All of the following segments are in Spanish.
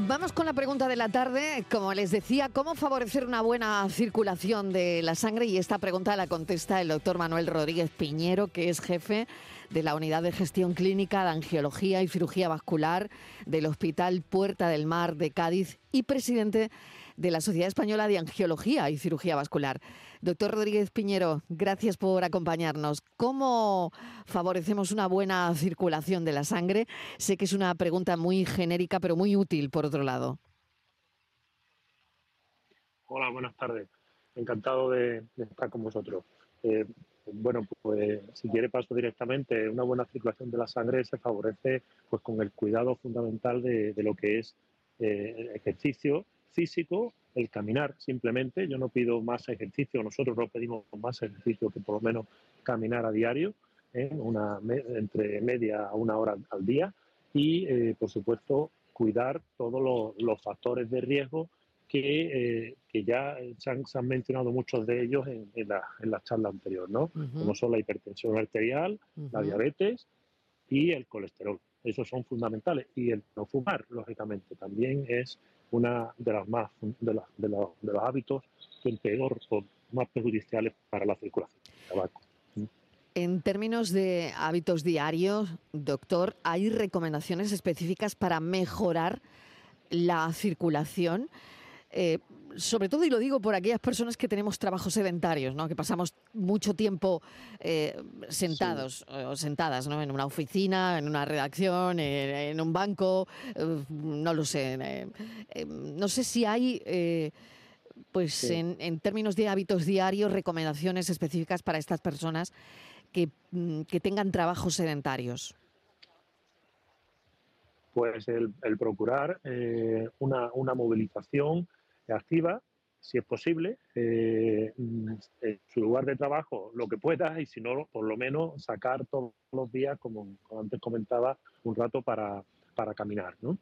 Vamos con la pregunta de la tarde. Como les decía, ¿cómo favorecer una buena circulación de la sangre? Y esta pregunta la contesta el doctor Manuel Rodríguez Piñero, que es jefe de la Unidad de Gestión Clínica de Angiología y Cirugía Vascular del Hospital Puerta del Mar de Cádiz y presidente de la Sociedad Española de Angiología y Cirugía Vascular. Doctor Rodríguez Piñero, gracias por acompañarnos. ¿Cómo favorecemos una buena circulación de la sangre? Sé que es una pregunta muy genérica, pero muy útil, por otro lado. Hola, buenas tardes. Encantado de, estar con vosotros. Eh, bueno, pues si quiere paso directamente. Una buena circulación de la sangre se favorece pues con el cuidado fundamental de, lo que es eh, ejercicio físico, el caminar simplemente. Yo no pido más ejercicio, nosotros no pedimos más ejercicio que por lo menos caminar a diario, ¿eh? una, entre media a una hora al día. Y, eh, por supuesto, cuidar todos los, factores de riesgo que, eh, que ya se han, mencionado muchos de ellos en, la, en la, charla anterior, ¿no? Como son la hipertensión arterial, la diabetes y el colesterol. Esos son fundamentales. Y el no fumar, lógicamente, también es una de las más de, los, hábitos que peor son más perjudiciales para la circulación tabaco. En términos de hábitos diarios, doctor, ¿hay recomendaciones específicas para mejorar la circulación? Eh, sobre todo, y lo digo por aquellas personas que tenemos trabajos sedentarios, ¿no? que pasamos mucho tiempo eh, sentados o sentadas ¿no? en una oficina, en una redacción, en, un banco, eh, no lo sé. no sé si hay, pues en, en, términos de hábitos diarios, recomendaciones específicas para estas personas que, mm, que tengan trabajos sedentarios. Pues el, el procurar una, una movilización activa, si es posible, eh, en su lugar de trabajo lo que pueda y si no, por lo menos sacar todos los días, como, antes comentaba, un rato para, para caminar. ¿no?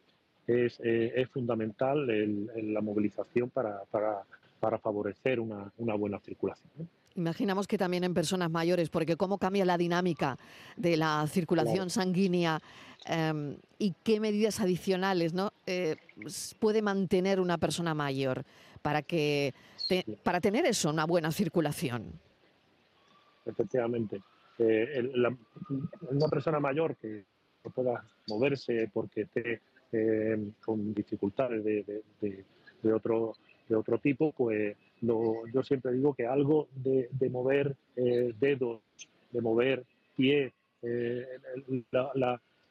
Es, eh, es, fundamental la movilización para, para, para favorecer una, una, buena circulación. Imaginamos que también en personas mayores, porque cómo cambia la dinámica de la circulación sanguínea em, y qué medidas adicionales ¿no? Eh, puede mantener una persona mayor para, que para tener eso, una buena circulación. Efectivamente. Eh, una persona mayor que no pueda moverse porque esté em, con dificultades de, de, otro, de otro tipo, pues yo siempre digo que algo de, mover eh, dedos, de mover pie, eh,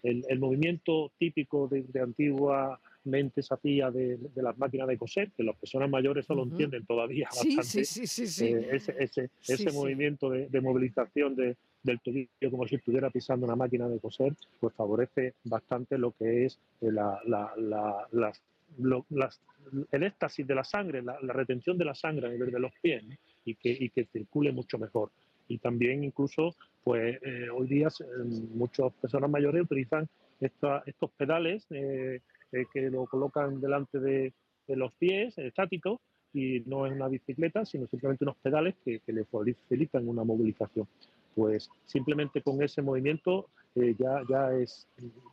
el, movimiento típico de, antiguamente se hacía de, las máquinas de coser, que las personas mayores eso lo entienden todavía bastante. Sí, sí, sí, eh, ese, ese, movimiento de, movilización del tobillo como si estuviera pisando una máquina de coser, pues favorece bastante lo que es la, las el éxtasis de la sangre, la, retención de la sangre a nivel de los pies y, que, que circule mucho mejor. Y también incluso, pues eh, hoy día muchas personas mayores utilizan estos pedales eh, eh, que lo colocan delante de, los pies, estáticos, y no es una bicicleta, sino simplemente unos pedales que, que le facilitan una movilización. Pues simplemente con ese movimiento ya, ya es,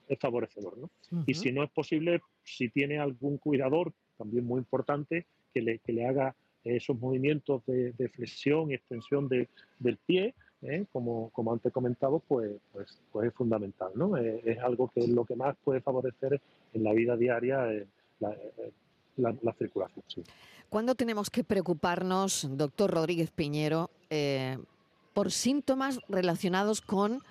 es favorecedor. ¿no? Y si no es posible, si tiene algún cuidador, también muy importante, que le, que le haga esos movimientos de, flexión y extensión de, del pie, ¿eh? como, como antes comentado, pues, pues, pues es fundamental. ¿no? Eh, es algo que es lo que más puede favorecer en la vida diaria eh, la, la, circulación. Sí. ¿Cuándo tenemos que preocuparnos, doctor Rodríguez Piñero, por síntomas relacionados con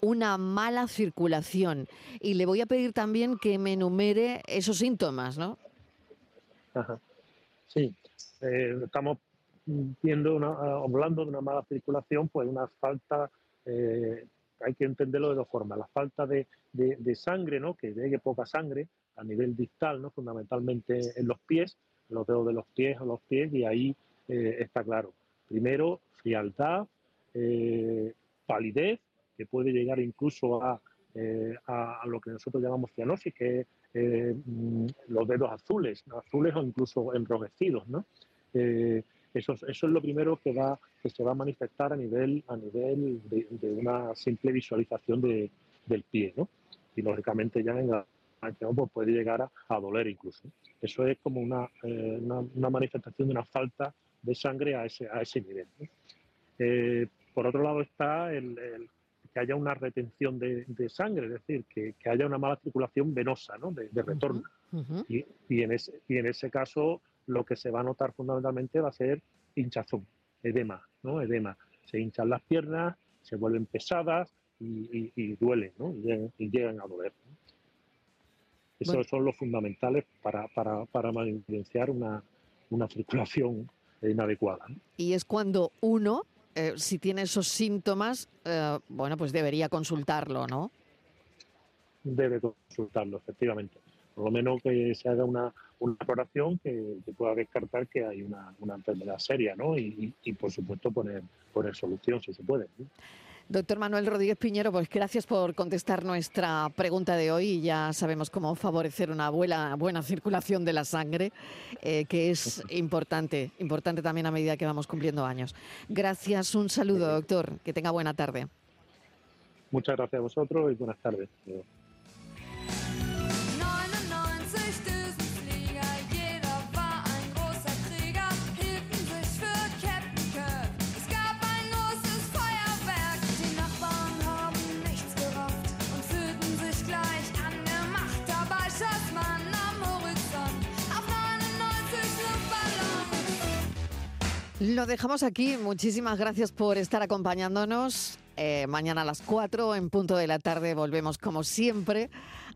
una mala circulación. Y le voy a pedir también que me enumere esos síntomas, ¿no? Sí, eh, estamos viendo, una, hablando de una mala circulación, pues una falta, eh, hay que entenderlo de dos formas, la falta de, sangre, ¿no? que llegue poca sangre a nivel distal, ¿no? fundamentalmente en los pies, los dedos de los pies a los pies, y ahí eh, está claro. Primero, frialdad, palidez, que puede llegar incluso eh, a, a, lo que nosotros llamamos cianosis, que es eh, mm, los dedos azules, azules o incluso enrojecidos, ¿no? Eh, eso, eso, es lo primero que va que se va a manifestar a nivel a nivel de, una simple visualización de, del pie, ¿no? Y lógicamente ya en la, pues puede llegar a, doler incluso. Eso es como una, eh, una, manifestación de una falta de sangre a ese, a ese nivel. Eh, por otro lado está el, que haya una retención de, sangre, es decir, que, haya una mala circulación venosa, ¿no? de, retorno. y, y, en ese, y en ese caso lo que se va a notar fundamentalmente va a ser hinchazón, edema, ¿no? Edema. Se hinchan las piernas, se vuelven pesadas y, duelen, ¿no? Y llegan, a doler. Esos son los fundamentales para, para, para una, una circulación inadecuada. Y es cuando uno, eh, si tiene esos síntomas, eh, bueno, pues debería consultarlo, ¿no? Debe consultarlo, efectivamente. Por lo menos que se haga una, una exploración que, pueda descartar que hay una, enfermedad seria, ¿no? Y, por supuesto poner, poner solución si se puede. Doctor Manuel Rodríguez Piñero, pues gracias por contestar nuestra pregunta de hoy. Ya sabemos cómo favorecer una buena, buena circulación de la sangre, eh, que es importante, importante también a medida que vamos cumpliendo años. Gracias, un saludo, doctor. Que tenga buena tarde. Muchas gracias a vosotros y buenas tardes. Lo dejamos aquí. Muchísimas gracias por estar acompañándonos. Eh, mañana a las 4 en punto de la tarde volvemos como siempre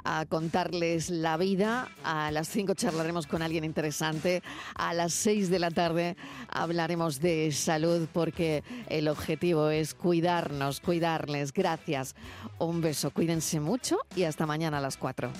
a contarles la vida. A las 5 charlaremos con alguien interesante. A las 6 de la tarde hablaremos de salud porque el objetivo es cuidarnos, cuidarles. Gracias. Un beso. Cuídense mucho y hasta mañana a las 4.